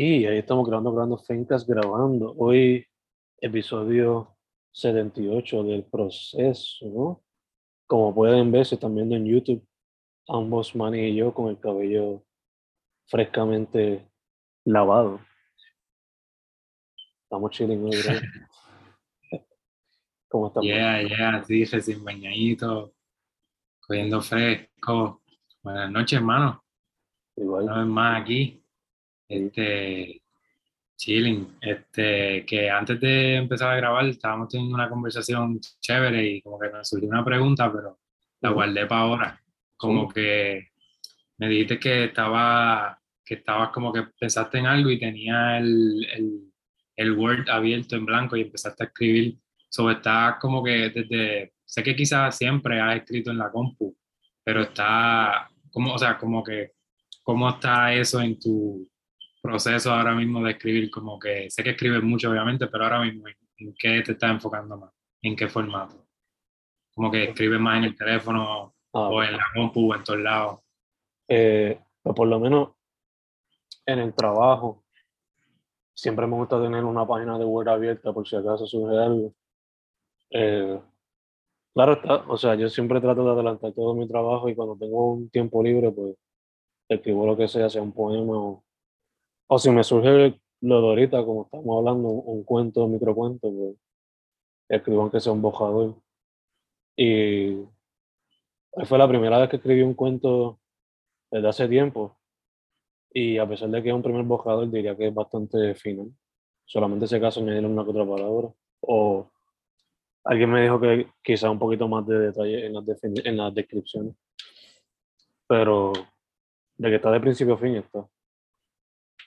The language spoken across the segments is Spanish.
Y ahí estamos grabando, grabando Fencas, grabando. Hoy, episodio 78 del proceso, ¿no? Como pueden ver, se están viendo en YouTube, ambos, Manny y yo, con el cabello frescamente lavado. Estamos chilling hoy, bro. ¿Cómo estamos? Yeah, yeah, sí, recién bañadito, cogiendo fresco. Buenas noches, hermano. Igual. Una vez más aquí. Este, chilling. Este, que antes de empezar a grabar estábamos teniendo una conversación chévere y como que me surgió una pregunta, pero la guardé para ahora. Como que me dijiste que estaba, que estabas como que pensaste en algo y tenía el, el, el Word abierto en blanco y empezaste a escribir. Sobre está como que desde, sé que quizás siempre has escrito en la compu, pero está, como, o sea, como que, ¿cómo está eso en tu proceso ahora mismo de escribir? Como que sé que escribes mucho, obviamente, pero ahora mismo, ¿en, qué te estás enfocando más? ¿En qué formato? Como que escribes más en el teléfono Ah, o en la compu o en todos lados. eh, pues por lo menos en el trabajo, siempre me gusta tener una página de Word abierta por si acaso surge algo. Eh, claro está, o sea, yo siempre trato de adelantar todo mi trabajo y cuando tengo un tiempo libre, pues escribo lo que sea, sea un poema o, o si me surge lo de ahorita, como estamos hablando, un cuento, un microcuento, pues escribo aunque sea un bojador. Y fue la primera vez que escribí un cuento desde hace tiempo y a pesar de que es un primer bojador, diría que es bastante fino. Solamente se acaso añadirle una que otra palabra. O alguien me dijo que quizá un poquito más de detalle en las, en las descripciones. Pero de que está de principio a fin está.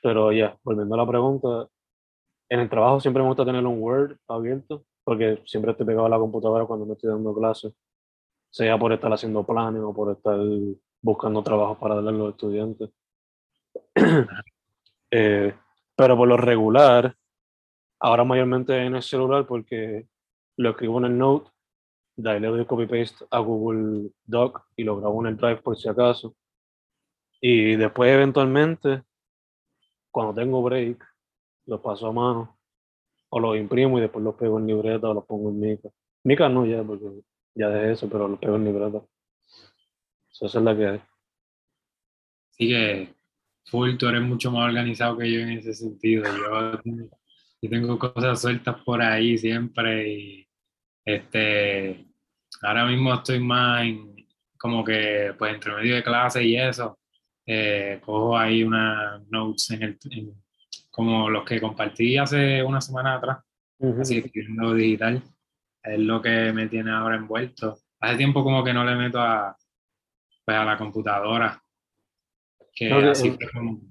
Pero ya, volviendo a la pregunta, en el trabajo siempre me gusta tener un Word abierto, porque siempre estoy pegado a la computadora cuando me estoy dando clases, sea por estar haciendo planes o por estar buscando trabajo para darle a los estudiantes. Eh, pero por lo regular, ahora mayormente en el celular porque lo escribo en el Note, de ahí le doy copy-paste a Google Doc y lo grabo en el Drive por si acaso. Y después eventualmente, cuando tengo break, los paso a mano o los imprimo y después los pego en libreta o los pongo en Mica. Mica no ya, porque ya dejé eso, pero los pego en libreta. So, esa es la que hay. Así que, full, tú eres mucho más organizado que yo en ese sentido. Yo, yo tengo cosas sueltas por ahí siempre y este, ahora mismo estoy más en, como que, pues, entre medio de clase y eso, eh, cojo ahí unas notes en el, en- como los que compartí hace una semana atrás, Ujú. así escribiendo digital, es lo que me tiene ahora envuelto. Hace tiempo como que no le meto a, pues, a la computadora, que No, que- así fue como...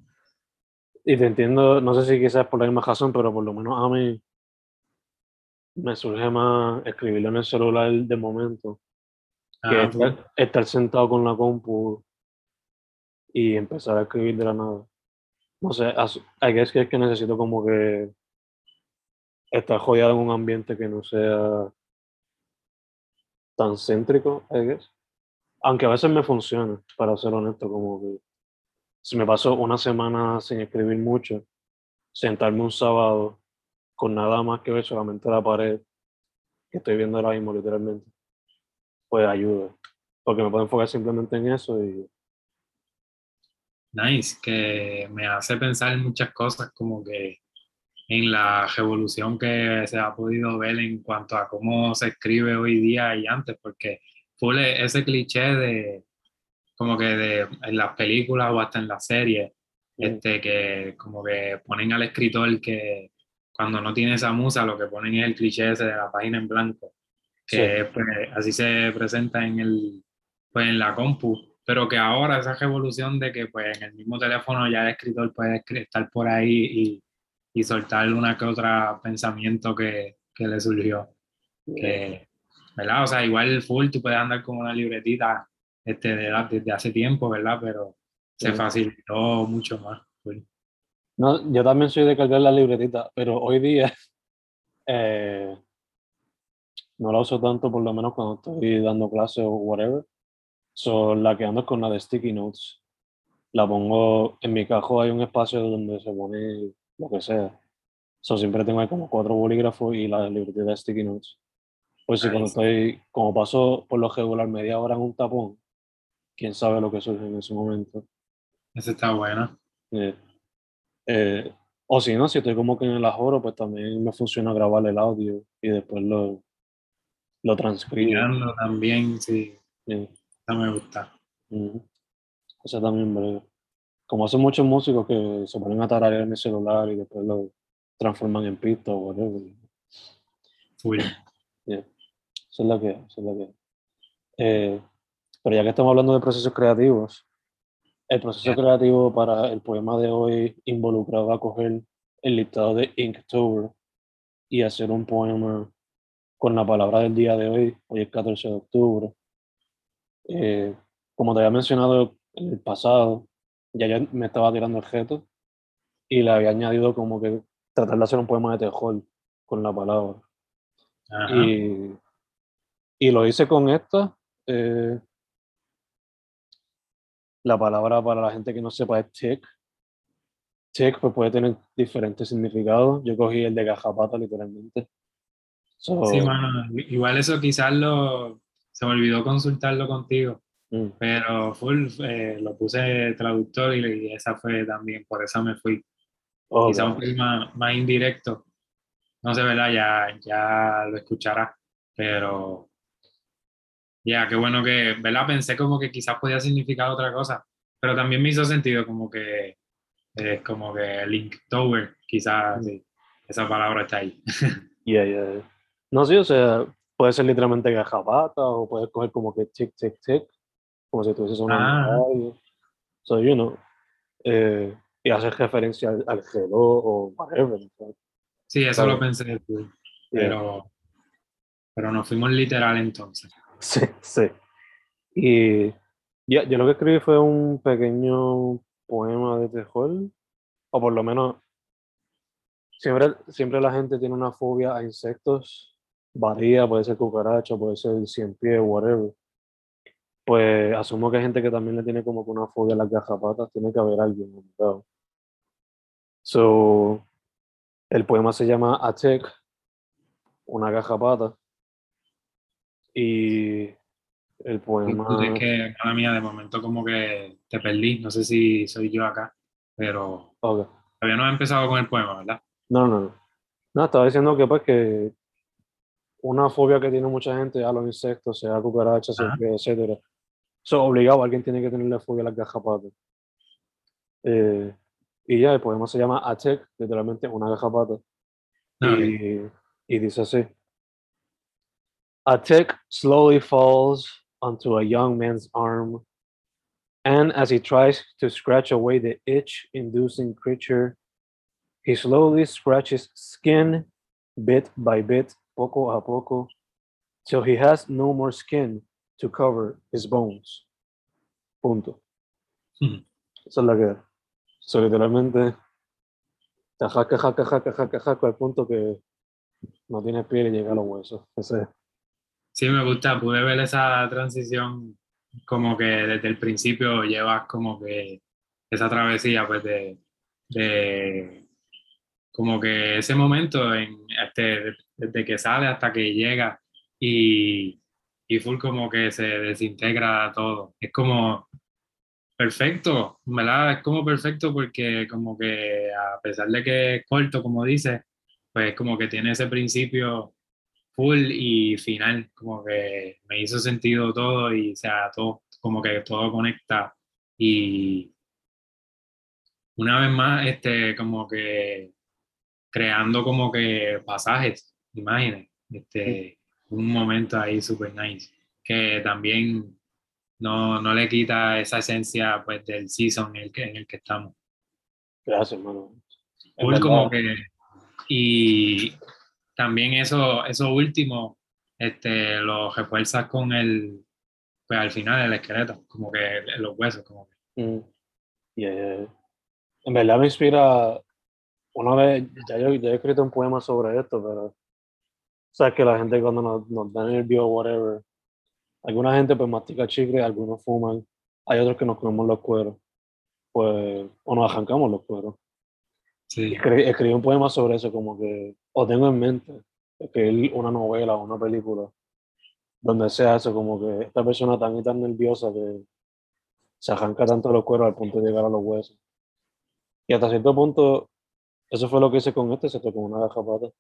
Y te entiendo, no sé si quizás por la misma razón, pero por lo menos a mí me surge más escribirlo en el celular de momento que Ah, estar, estar sentado con la compu y empezar a escribir de la nada. No sé, guess que es que necesito como que estar jodido en un ambiente que no sea tan céntrico, I guess. Aunque a veces me funciona, para ser honesto, como que si me paso una semana sin escribir mucho, sentarme un sábado con nada más que ver solamente la pared que estoy viendo ahora mismo literalmente, pues ayuda. Porque me puedo enfocar simplemente en eso y Nice, que me hace pensar en muchas cosas como que en la revolución que se ha podido ver en cuanto a cómo se escribe hoy día y antes, porque full e- ese cliché de como que de en las películas o hasta en las series, este que como que ponen al escritor que cuando no tiene esa musa lo que ponen es el cliché ese de la página en blanco, sí, que pues, así se presenta en el pues en la compu, pero que ahora esa revolución de que pues en el mismo teléfono ya el escritor puede estar por ahí y, y soltar una que otra pensamiento que, que le surgió, que, ¿verdad? O sea, igual full tú puedes andar con una libretita este, de desde hace tiempo, ¿verdad? Pero se facilitó mucho más. full. No, yo también soy de cargar la libretita, pero hoy día eh, no la uso tanto, por lo menos cuando estoy dando clases o whatever. So, la que ando con la de sticky notes. la pongo en mi cajón, hay un espacio donde se pone lo que sea. So, siempre tengo ahí como cuatro bolígrafos y la libretita de sticky notes. Pues si cuando estoy, como paso por lo regular media hora en un tapón, quién sabe lo que surge en ese momento. Ese está bueno. Eh, eh, o si no, si estoy como que en el ajoro, pues también me funciona grabar el audio y después lo, lo transcribo. Mirando también, sí. Eh, Me gusta. Eso también, brega. Como hacen muchos músicos que se ponen a tararear en el celular y después lo transforman en pista o whatever. Full. Yeah. Eso es lo que es, eso es lo que. Eh, pero ya que estamos hablando de procesos creativos, el proceso creativo para el poema de hoy involucraba coger el listado de Inktober y hacer un poema con la palabra del día de hoy, hoy es 14 de octubre. Eh, como te había mencionado en el pasado, ya yo me estaba tirando el reto y le había añadido como que tratar de hacer un poema de tejol con la palabra. Y, y lo hice con esta. eh, la palabra para la gente que no sepa es tick. Tick pues, puede tener diferentes significados. Yo cogí el de gajapata literalmente. So, Sí, mano. Igual eso quizás lo, se me olvidó consultarlo contigo, mm, pero full eh, lo puse traductor y, y esa fue también, por eso me fui. ok, Quizás un poquito más, más indirecto. No sé, ¿verdad? Ya, ya lo escucharás, pero ya, qué bueno que, ¿verdad? Pensé como que quizás podía significar otra cosa, pero también me hizo sentido como que es como que Link Tower, quizás sí, esa palabra está ahí. yeah, yeah, yeah. No, sí, o sea, puede ser literalmente gajapata o puedes coger como que tick, tick, tick, como si tuvieses una Ah. radio. So, you know, eh, y hacer referencia al, al reloj o whatever. ¿sabes? Sí, eso lo pensé, Yeah. pero, pero nos fuimos literal entonces. Sí, sí. Y ya, yo lo que escribí fue un pequeño poema de Tejol, o por lo menos siempre, siempre la gente tiene una fobia a insectos, varía, puede ser cucaracha, puede ser cien pies, whatever. Pues asumo que hay gente que también le tiene como que una fobia a las garrapatas, tiene que haber alguien obligado. So, el poema se llama Atek, una garrapata. Y el poema. Es que, mala mía, de momento como que te perdí, no sé si soy yo acá, pero Ok. todavía no he empezado con el poema, ¿verdad? No, no, no. No, estaba diciendo que pues que una fobia que tiene mucha gente a los insectos, sea cucarachas, Ajá. etc. etcétera. Eso obligado, alguien tiene que tenerle fobia a las garrapatas. Eh, y ya, el poema se llama Atek, literalmente una garrapata. Ah. Y, y dice así. A tick slowly falls onto a young man's arm, and as he tries to scratch away the itch-inducing creature, he slowly scratches skin bit by bit, poco a poco, till he has no more skin to cover his bones. Punto. Ujú. Esa es la que so, literalmente te jaca, jaca, jaca, jaca, jaca al punto que no tienes piel y llega a los huesos. Ese, Sí, me gusta, pude ver esa transición como que desde el principio llevas como que esa travesía, pues de, de como que ese momento en este, desde que sale hasta que llega y, y full como que se desintegra todo. Es como perfecto, ¿verdad? Es como perfecto porque como que a pesar de que es corto, como dice, pues como que tiene ese principio full y final, como que me hizo sentido todo y o sea, todo, como que todo conecta y una vez más, este, como que creando como que pasajes, imágenes, este, un momento ahí super nice, que también no, no le quita esa esencia pues del season en el que, en el que estamos. gracias, hermano. Verdad, como que y también eso eso último este lo refuerzas con el pues al final el esqueleto como que los huesos como que mm, yeah, yeah, yeah. En verdad me inspira. Una vez, ya yo, ya he escrito un poema sobre esto, pero sabes que la gente cuando nos, nos da nervio o whatever, alguna gente pues mastica chicle, algunos fuman, hay otros que nos comemos los cueros. pues, o nos arrancamos los cueros. Sí. Escribí, escribí un poema sobre eso, como que, o tengo en mente, escribir una novela o una película, donde sea eso, como que esta persona tan y tan nerviosa que se arranca tanto los cueros al punto de llegar a los huesos. Y hasta cierto punto, eso fue lo que hice con este, se tocó una garrapata.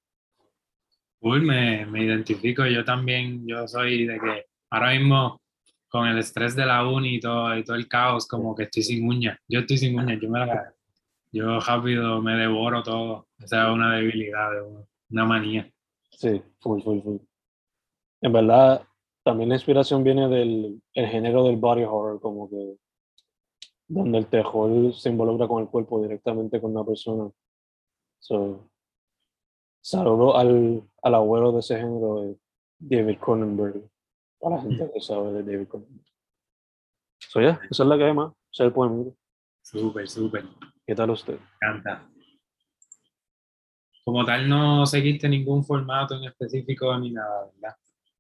Uy, me, me identifico, yo también, yo soy de que ahora mismo con el estrés de la uni y todo, y todo el caos, como que estoy sin uñas. Yo estoy sin uñas, yo me la yo rápido me devoro todo. Esa es una debilidad, una manía. Sí, full, full, full. En verdad, también la inspiración viene del el género del body horror, como que donde el terror se involucra con el cuerpo directamente con la persona. So, saludo al, al abuelo de ese género, eh, David Cronenberg, para la gente que sabe de David Cronenberg. So, yeah, esa es la que hay más, ese es el poema. Súper, súper. ¿Qué tal usted? Me encanta. Como tal, no seguiste ningún formato en específico ni nada, ¿verdad?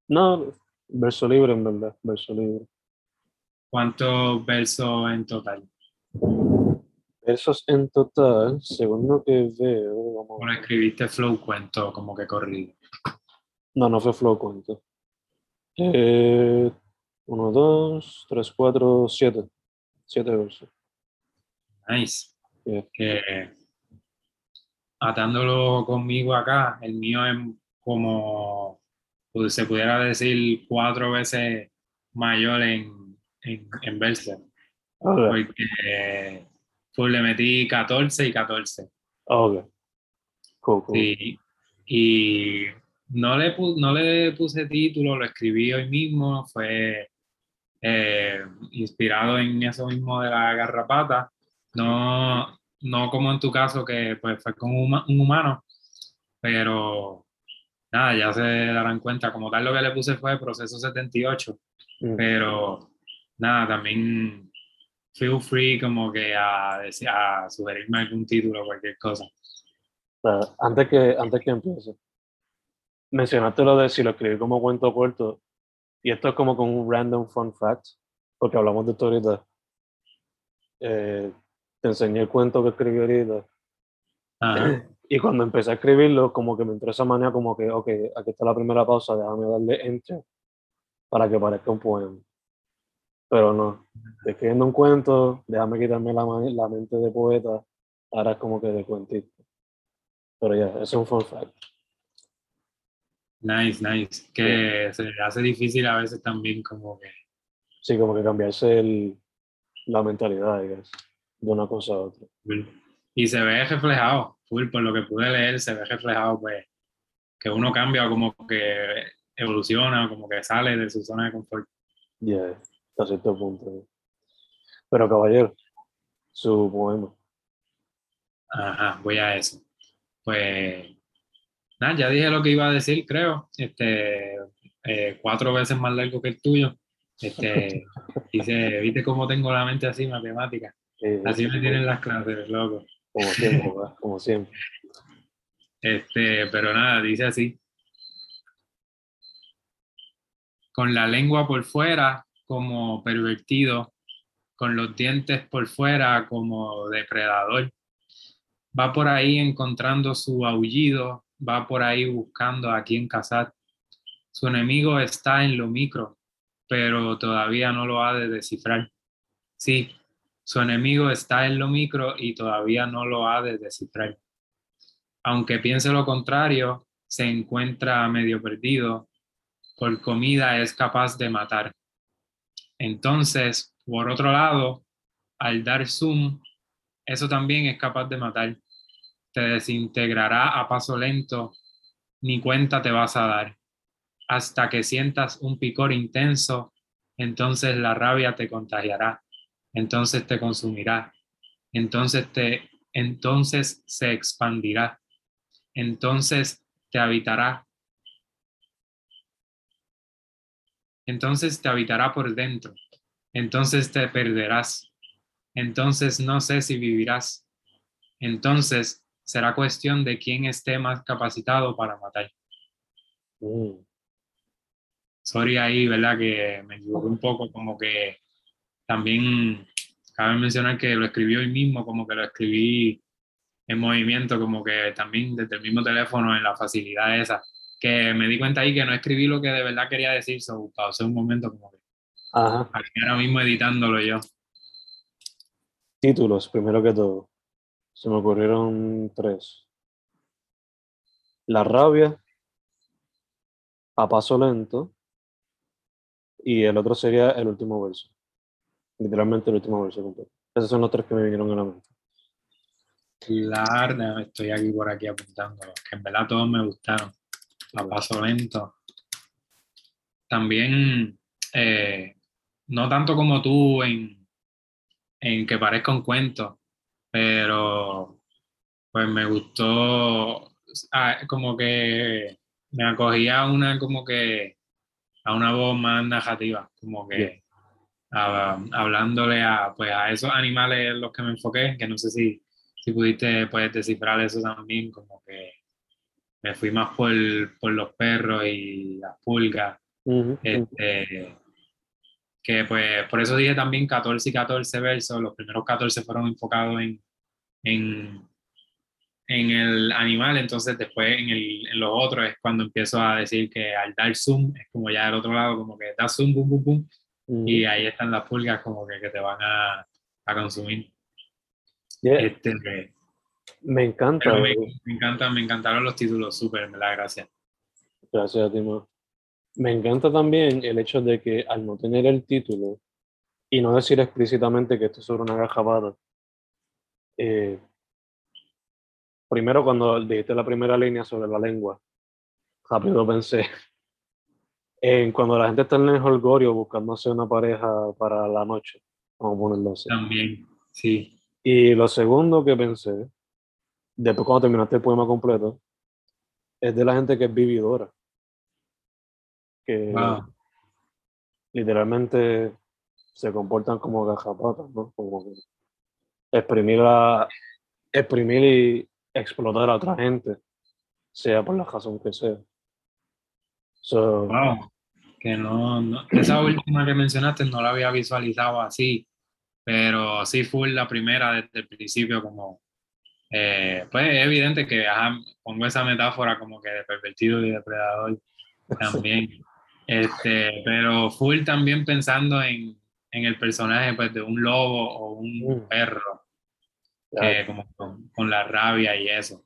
No, verso libre en verdad, verso libre. ¿Cuántos versos en total? Versos en total, según lo que veo, vamos Bueno, escribiste flow cuento como que corrido. No, no fue flow cuento. Eh, uno, dos, tres, cuatro, siete. Siete versos. Nice. Yeah. Que atándolo conmigo acá, el mío es como, pues, se pudiera decir, cuatro veces mayor en, en, en verso. Porque pues, le metí 14 y 14. ok. Cool, cool. Sí, y no le, no le puse título, lo escribí hoy mismo, fue eh, inspirado en eso mismo de la garrapata, no, no como en tu caso que pues fue con un humano, pero nada, ya se darán cuenta, como tal lo que le puse fue proceso 78, Mm. pero nada, también feel free como que a, a sugerirme algún título o cualquier cosa. Antes que, antes que empiece, mencionaste lo de si lo escribí como cuento corto, y esto es como con un random fun fact, porque hablamos de esto ahorita. Eh, te enseñé el cuento que escribí ahorita, Ajá. y cuando empecé a escribirlo, como que me entró esa manía como que, ok, aquí está la primera pausa, déjame darle enter para que parezca un poema. Pero no, estoy escribiendo un cuento, déjame quitarme la, la mente de poeta, ahora es como que de cuentista. Pero ya, eso es un fun fact. Nice, nice. Que se le hace difícil a veces también como que... Sí, como que cambiarse el, la mentalidad, guess, de una cosa a otra. Y se ve reflejado, full, por lo que pude leer, se ve reflejado pues que uno cambia como que evoluciona, como que sale de su zona de confort. Yeah, hasta cierto punto. Pero caballero, su poema. Ajá, voy a eso. Pues nada, ya dije lo que iba a decir, creo. Este, eh, cuatro veces más largo que el tuyo. Este, dice, viste cómo tengo la mente así, matemática. Eh, Así me tienen las clases, loco. Como siempre. Como siempre. Este, pero nada, dice así. Con la lengua por fuera como pervertido, con los dientes por fuera como depredador. Va por ahí encontrando su aullido, va por ahí buscando a quien cazar. Su enemigo está en lo micro, pero todavía no lo ha de descifrar. Sí, su enemigo está en lo micro y todavía no lo ha de descifrar aunque piense lo contrario, se encuentra medio perdido, por comida es capaz de matar. Entonces, por otro lado, al dar zoom, eso también es capaz de matar. Te desintegrará a paso lento, ni cuenta te vas a dar. Hasta que sientas un picor intenso, entonces la rabia te contagiará, entonces te consumirá, entonces te entonces se expandirá entonces te habitará. Entonces te habitará por dentro. Entonces te perderás. Entonces no sé si vivirás. Entonces será cuestión de quién esté más capacitado para matar. Mm, Sorry ahí, ¿verdad? Que me equivoqué un poco, como que también cabe mencionar que lo escribí hoy mismo, como que lo escribí en movimiento, como que también desde el mismo teléfono, en la facilidad esa, que me di cuenta ahí que no escribí lo que de verdad quería decir, so pausé un momento como que Ajá. aquí ahora mismo editándolo yo. Títulos, primero que todo. Se me ocurrieron tres. La rabia, a paso lento, y el otro sería el último verso. Literalmente el último verso completo. Esos son los tres que me vinieron a la mente. Claro, estoy aquí por aquí apuntándolo, que en verdad todos me gustaron. A paso lento. También, eh, no tanto como tú en, en que parezca un cuento, pero pues me gustó ah, como que me acogía a una como que a una voz más narrativa, como que ah, hablándole a pues a esos animales en los que me enfoqué, que no sé si, si pudiste puedes descifrar eso también, como que me fui más por, por los perros y las pulgas. Ujú, ujú. Este, que pues por eso dije también 14 y 14 versos, los primeros 14 fueron enfocados en, en, en el animal, entonces después en, el, en los otros es cuando empiezo a decir que al dar zoom es como ya del otro lado, como que da zoom, boom, boom, boom, Ujú. y ahí están las pulgas como que, que te van a, a consumir. Yeah, Este, Me encanta. me, me encantan, me encantaron los títulos, súper, me da gracias. Gracias a ti, Ma. Me encanta también el hecho de que al no tener el título y no decir explícitamente que esto es sobre una gajabada, eh, primero cuando dijiste la primera línea sobre la lengua, rápido pensé en cuando la gente está en el holgorio buscándose una pareja para la noche, vamos a ponerlo así. También, sí. Y lo segundo que pensé, después cuando terminaste el poema completo, es de la gente que es vividora. Que Wow. literalmente se comportan como gajapatas, ¿no? Como exprimir, la, exprimir y explotar a otra gente, sea por la razón que sea. So, Wow, que no, no- esa última que mencionaste no la había visualizado así, pero sí fue la primera desde el principio, como, eh, pues es evidente que ajá, pongo esa metáfora como que de pervertido y depredador también, este, pero full también pensando en, en el personaje pues de un lobo o un Mm. perro, ya, que como con, con la rabia y eso.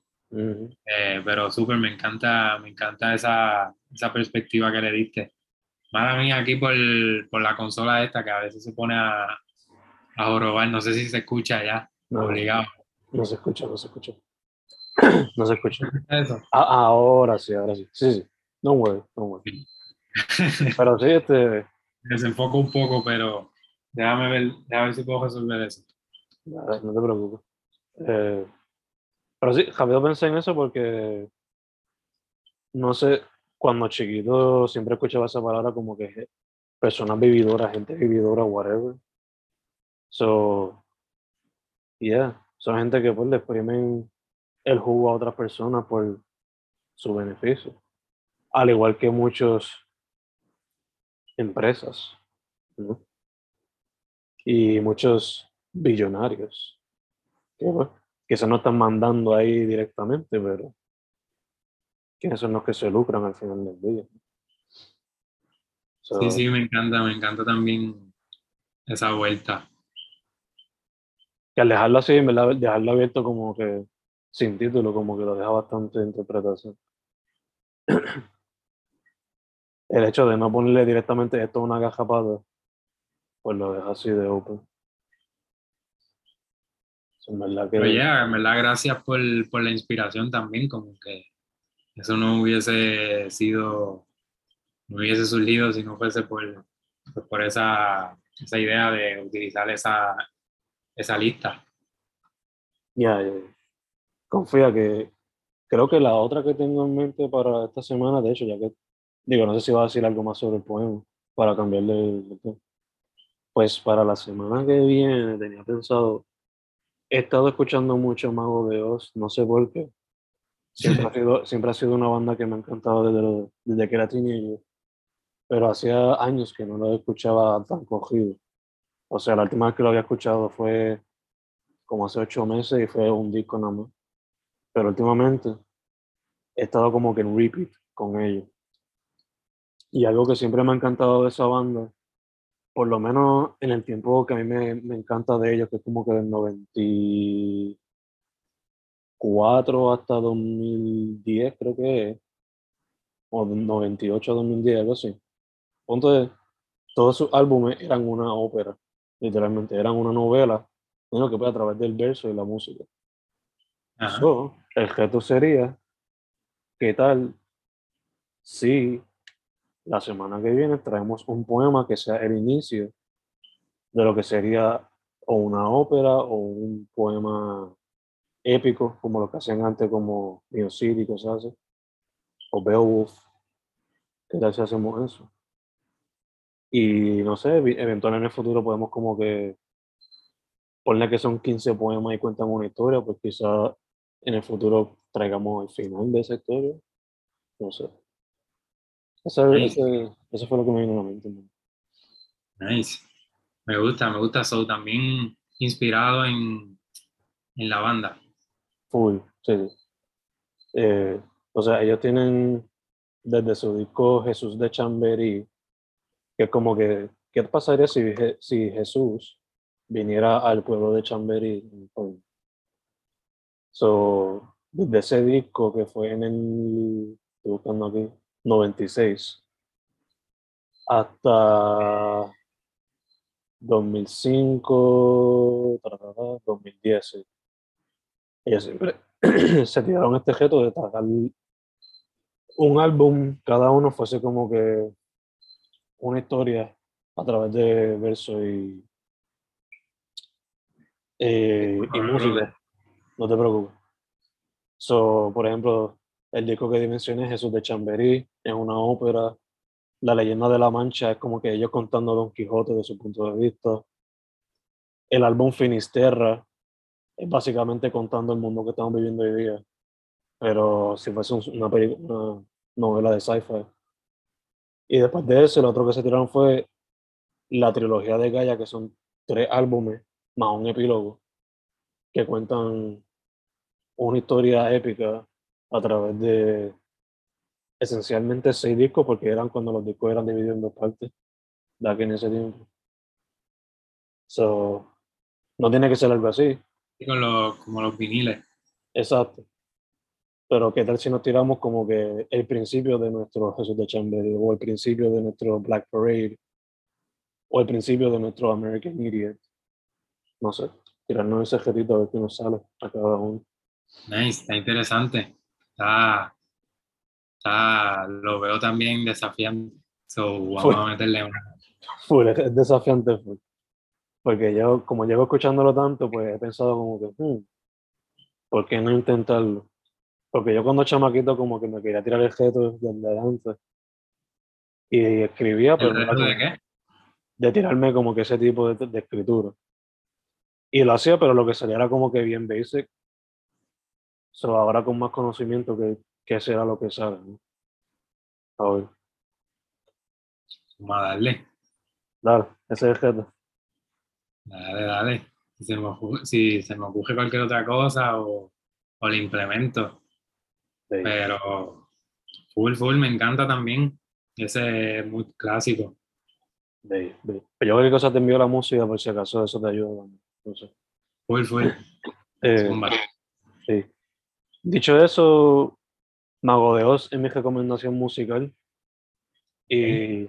Eh, pero súper, me encanta, me encanta esa, esa perspectiva que le diste. Mala mía, aquí por, por la consola esta que a veces se pone a, a jorobar, no sé si se escucha ya, No, obligado. No se escucha, no se escucha. No se escucha. Eso. Ah, ahora sí, ahora sí. Sí, sí. No worry, no worry. Pero sí, este, Desenfoco un poco, pero déjame ver, déjame ver si puedo resolver eso. nada, no te preocupes. Eh, pero sí, rápido pensé en eso porque, no sé, cuando chiquito siempre escuchaba esa palabra como que personas vividoras, gente vividora, whatever. So, yeah, son gente que pues le exprimen el jugo a otras personas por su beneficio. Al igual que muchas empresas, ¿no? Y muchos billonarios, que, pues, se no están mandando ahí directamente, pero que son los que se lucran al final del día. So, Sí, sí, me encanta, me encanta también esa vuelta. Que al dejarlo así, en verdad, dejarlo abierto como que sin título, como que lo deja bastante interpretación. El hecho de no ponerle directamente esto es una gajapada, pues lo deja así de open. En verdad que Pero ya, en verdad, gracias por, por la inspiración también, como que eso no hubiese sido, no hubiese surgido si no fuese por, pues, por esa, esa idea de utilizar esa, esa lista. Ya, ya, ya. Confía que creo que la otra que tengo en mente para esta semana, de hecho, ya que digo, no sé si va a decir algo más sobre el poema para cambiarle el el tema. Pues para la semana que viene tenía pensado, he estado escuchando mucho Mago de Oz, no sé por qué. Siempre ha sido, siempre ha sido una banda que me ha encantado desde, lo- desde que era teenager, pero hacía años que no lo escuchaba tan cogido. O sea, la última vez que lo había escuchado fue como hace ocho meses y fue un disco nada más. Pero últimamente he estado como que en repeat con ellos. Y algo que siempre me ha encantado de esa banda, por lo menos en el tiempo que a mí me, me encanta de ellos, que es como que del 94 hasta 2010 creo que es, o 98 a 2010, algo así. Punto de, todos sus álbumes eran una ópera, literalmente, eran una novela, sino que fue a través del verso y la música. So, el reto sería, ¿qué tal si la semana que viene traemos un poema que sea el inicio de lo que sería o una ópera o un poema épico, como lo que hacían antes como City y cosas así, o Beowulf? ¿Qué tal si hacemos eso? Y no sé, eventualmente en el futuro podemos como que ponerle que son 15 poemas y cuentan una historia, pues quizá en el futuro traigamos el final de esa historia. No sé. Eso, fue lo que me vino a la mente. Nice. Me gusta, me gusta. So, también inspirado en, en la banda. Full, sí. Eh, o sea, ellos tienen desde su disco Jesús de Chamberí, que como que, ¿qué pasaría si, si Jesús viniera al pueblo de Chamberí? So, desde ese disco que fue en el, estoy buscando aquí, 96, hasta 2005, 2010, ellos siempre se tiraron este reto de sacar un álbum, cada uno fuese como que una historia a través de verso y, eh, y música. No te preocupes. So, por ejemplo, el disco que dimensioné, Jesús de Chamberí, es una ópera. La leyenda de la Mancha es como que ellos contando a Don Quijote de su punto de vista. El álbum Finisterra es básicamente contando el mundo que estamos viviendo hoy día. Pero si fuese una, una novela de sci-fi. Y después de eso, el otro que se tiraron fue la trilogía de Gaia, que son tres álbumes más un epílogo, que cuentan una historia épica a través de esencialmente seis discos, porque eran cuando los discos eran divididos en dos partes, de aquí en ese tiempo. So, no tiene que ser algo así. como los viniles. Exacto. Pero qué tal si nos tiramos como que el principio de nuestro Jesús de Chamber o el principio de nuestro Black Parade o el principio de nuestro American Idiot. No sé, tirarnos ese jetito a ver qué nos sale a cada uno. Nice, está interesante. Está, está, lo veo también desafiante. So, vamos a meterle una. Full, es desafiante, Porque yo, como llevo escuchándolo tanto, pues he pensado como que, hmm, ¿por qué no intentarlo? Porque yo cuando chamaquito como que me quería tirar el jeto desde adelante. Y escribía, pero... de qué? De tirarme como que ese tipo de, de, escritura. Y lo hacía, pero lo que salía era como que bien basic. So, ahora con más conocimiento que, que será lo que sale. ¿no? A ver. Vamos a darle. Dale, ese es el. Dale, dale. Si se, me, si se me ocurre cualquier otra cosa o, o lo implemento. Pero full, full, me encanta también. Ese es muy clásico. Pero yo creo que cosa te envió la música por si acaso eso te ayuda. No sé. Full, full. Eh, sí. Dicho eso, Mago de Oz es mi recomendación musical. Y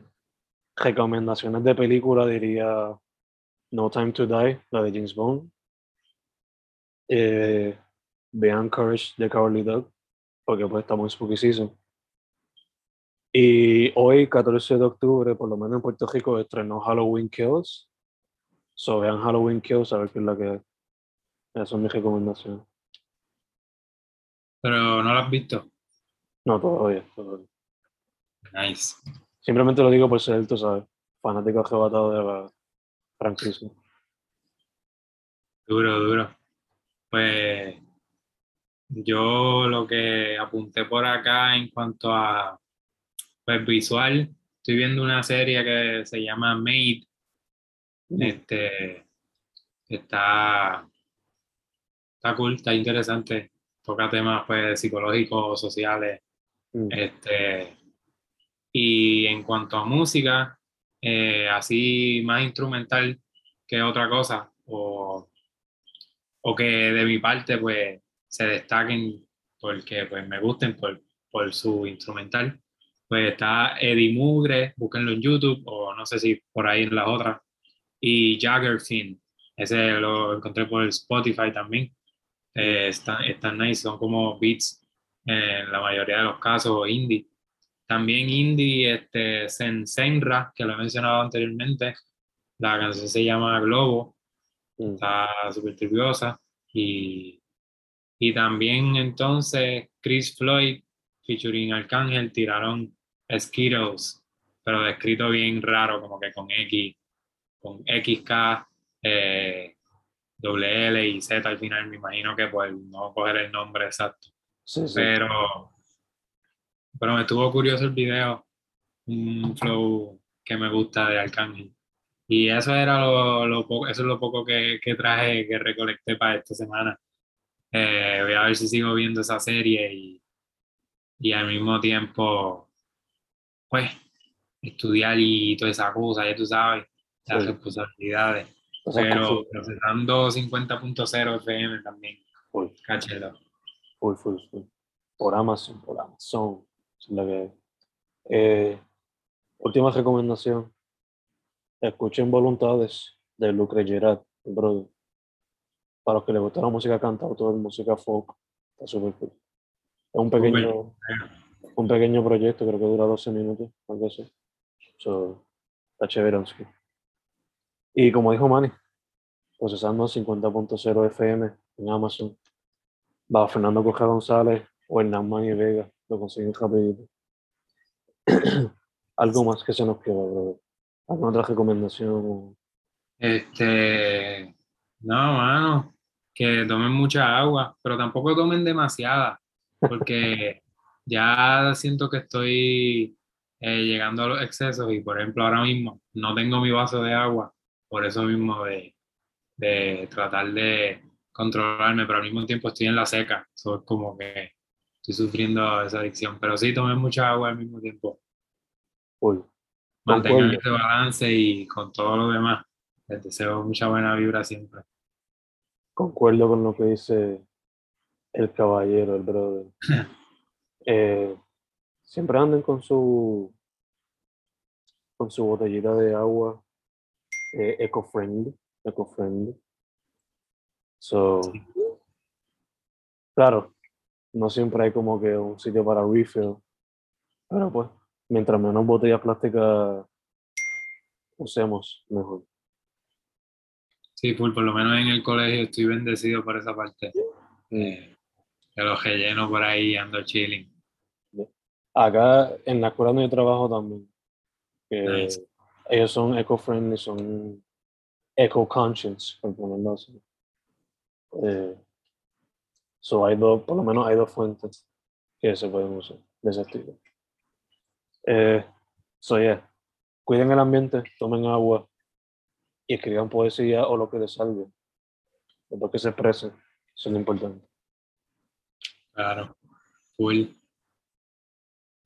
recomendaciones de película diría No Time to Die, la de James Bond. Eh, Beyond Courage de Cowardly Dog porque pues estamos en Spooky Season. Y hoy, 14 de octubre, por lo menos en Puerto Rico, estrenó Halloween Kills. So vean Halloween Kills a ver qué es la que Esas son mis recomendaciones. Pero no lo has visto. No, todavía, todavía. Nice. Simplemente lo digo por ser, tú sabes, fanático arrebatado de la franquicia. Duro, duro. Pues yo lo que apunté por acá en cuanto a pues, visual, estoy viendo una serie que se llama Made, Mm. Este, está, está cool, está interesante. Toca temas pues, psicológicos, sociales. Mm. Este, y en cuanto a música, eh, así más instrumental que otra cosa, o, o que de mi parte pues se destaquen porque pues me gusten por, por su instrumental. Pues está Eddie Mugre, búsquenlo en YouTube, o no sé si por ahí en las otras, y Jagger Finn, ese lo encontré por Spotify también. Eh, están, están nice, son como beats en la mayoría de los casos, indie. También indie, este, Senra, que lo he mencionado anteriormente, la canción se llama Globo, Mm. está súper triviosa. Y, y también entonces Chris Floyd, featuring Arcángel, tiraron Skittles, pero escrito bien raro, como que con X, con XK, eh, doble L y Z al final, me imagino que pues no coger el nombre exacto. Sí, sí. Pero, pero me estuvo curioso el video, un flow que me gusta de Arcángel. Y eso era lo, lo poco, eso es lo poco que, que traje, que recolecté para esta semana. Eh, voy a ver si sigo viendo esa serie y, y al mismo tiempo, pues, estudiar y toda esa cosa, ya tú sabes, las Sí. responsabilidades. O sea, Pero full, procesando 50.0 FM también, full, full, full, full. Por Amazon, por Amazon. es la que. Eh, última recomendación. Escuchen Voluntades de Lucre Gerard, brother. Para los que les gusta la música cantautor, música folk, está súper cool. Es un pequeño, un pequeño proyecto, creo que dura 12 minutos, algo así. So, está chéveronski. Y como dijo Manny, procesando 50.0 FM en Amazon. Va Fernando Coja González o Hernán Manny Vega, lo consiguen rapidito. Algo más que se nos queda, brother. ¿Alguna otra recomendación? Este, no, mano, que tomen mucha agua, pero tampoco tomen demasiada, porque ya siento que estoy eh, llegando a los excesos y, por ejemplo, ahora mismo no tengo mi vaso de agua, por eso mismo de, de tratar de controlarme, pero al mismo tiempo estoy en la seca, eso es como que estoy sufriendo esa adicción, pero sí, tomen mucha agua al mismo tiempo, Uy, mantengan ese balance y con todo lo demás, les deseo mucha buena vibra siempre. Concuerdo con lo que dice el caballero, el brother. Eh, siempre anden con su con su botellita de agua eh, eco-friendly, eco-friendly. So, claro, no siempre hay como que un sitio para refill, pero pues, mientras menos botellas plásticas usemos, mejor. Sí, full, por lo menos en el colegio estoy bendecido por esa parte. Eh, que los relleno por ahí ando chilling. Acá en la escuela donde yo trabajo también, que Nice. ellos son eco-friendly, son eco-conscious, por ponerlo así. Eh, so hay dos, por lo menos hay dos fuentes que se pueden usar de ese estilo. Eh, so yeah, cuiden el ambiente, tomen agua y escriban poesía o lo que les salga. Después que se expresen, eso es lo importante. Claro, full.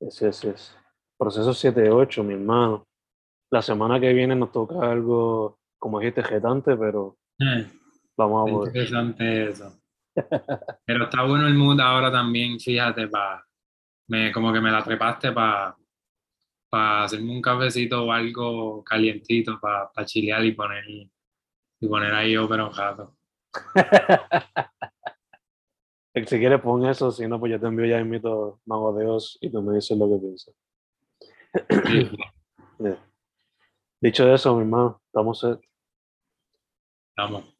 Ese es, es. Proceso 7-8, mi hermano. La semana que viene nos toca algo, como dijiste, jetante, pero Eh, vamos a ver. interesante eso. Pero está bueno el mood ahora también, fíjate, pa, me, como que me la trepaste para pa hacerme un cafecito o algo calientito para pa chilear y poner, y poner ahí ópera un rato. Si quieres pon eso, si no, pues yo te envío ya invito Mago de Oz y tú me dices lo que piensas. Sí, Yeah. Dicho eso, mi hermano, estamos set. vamos.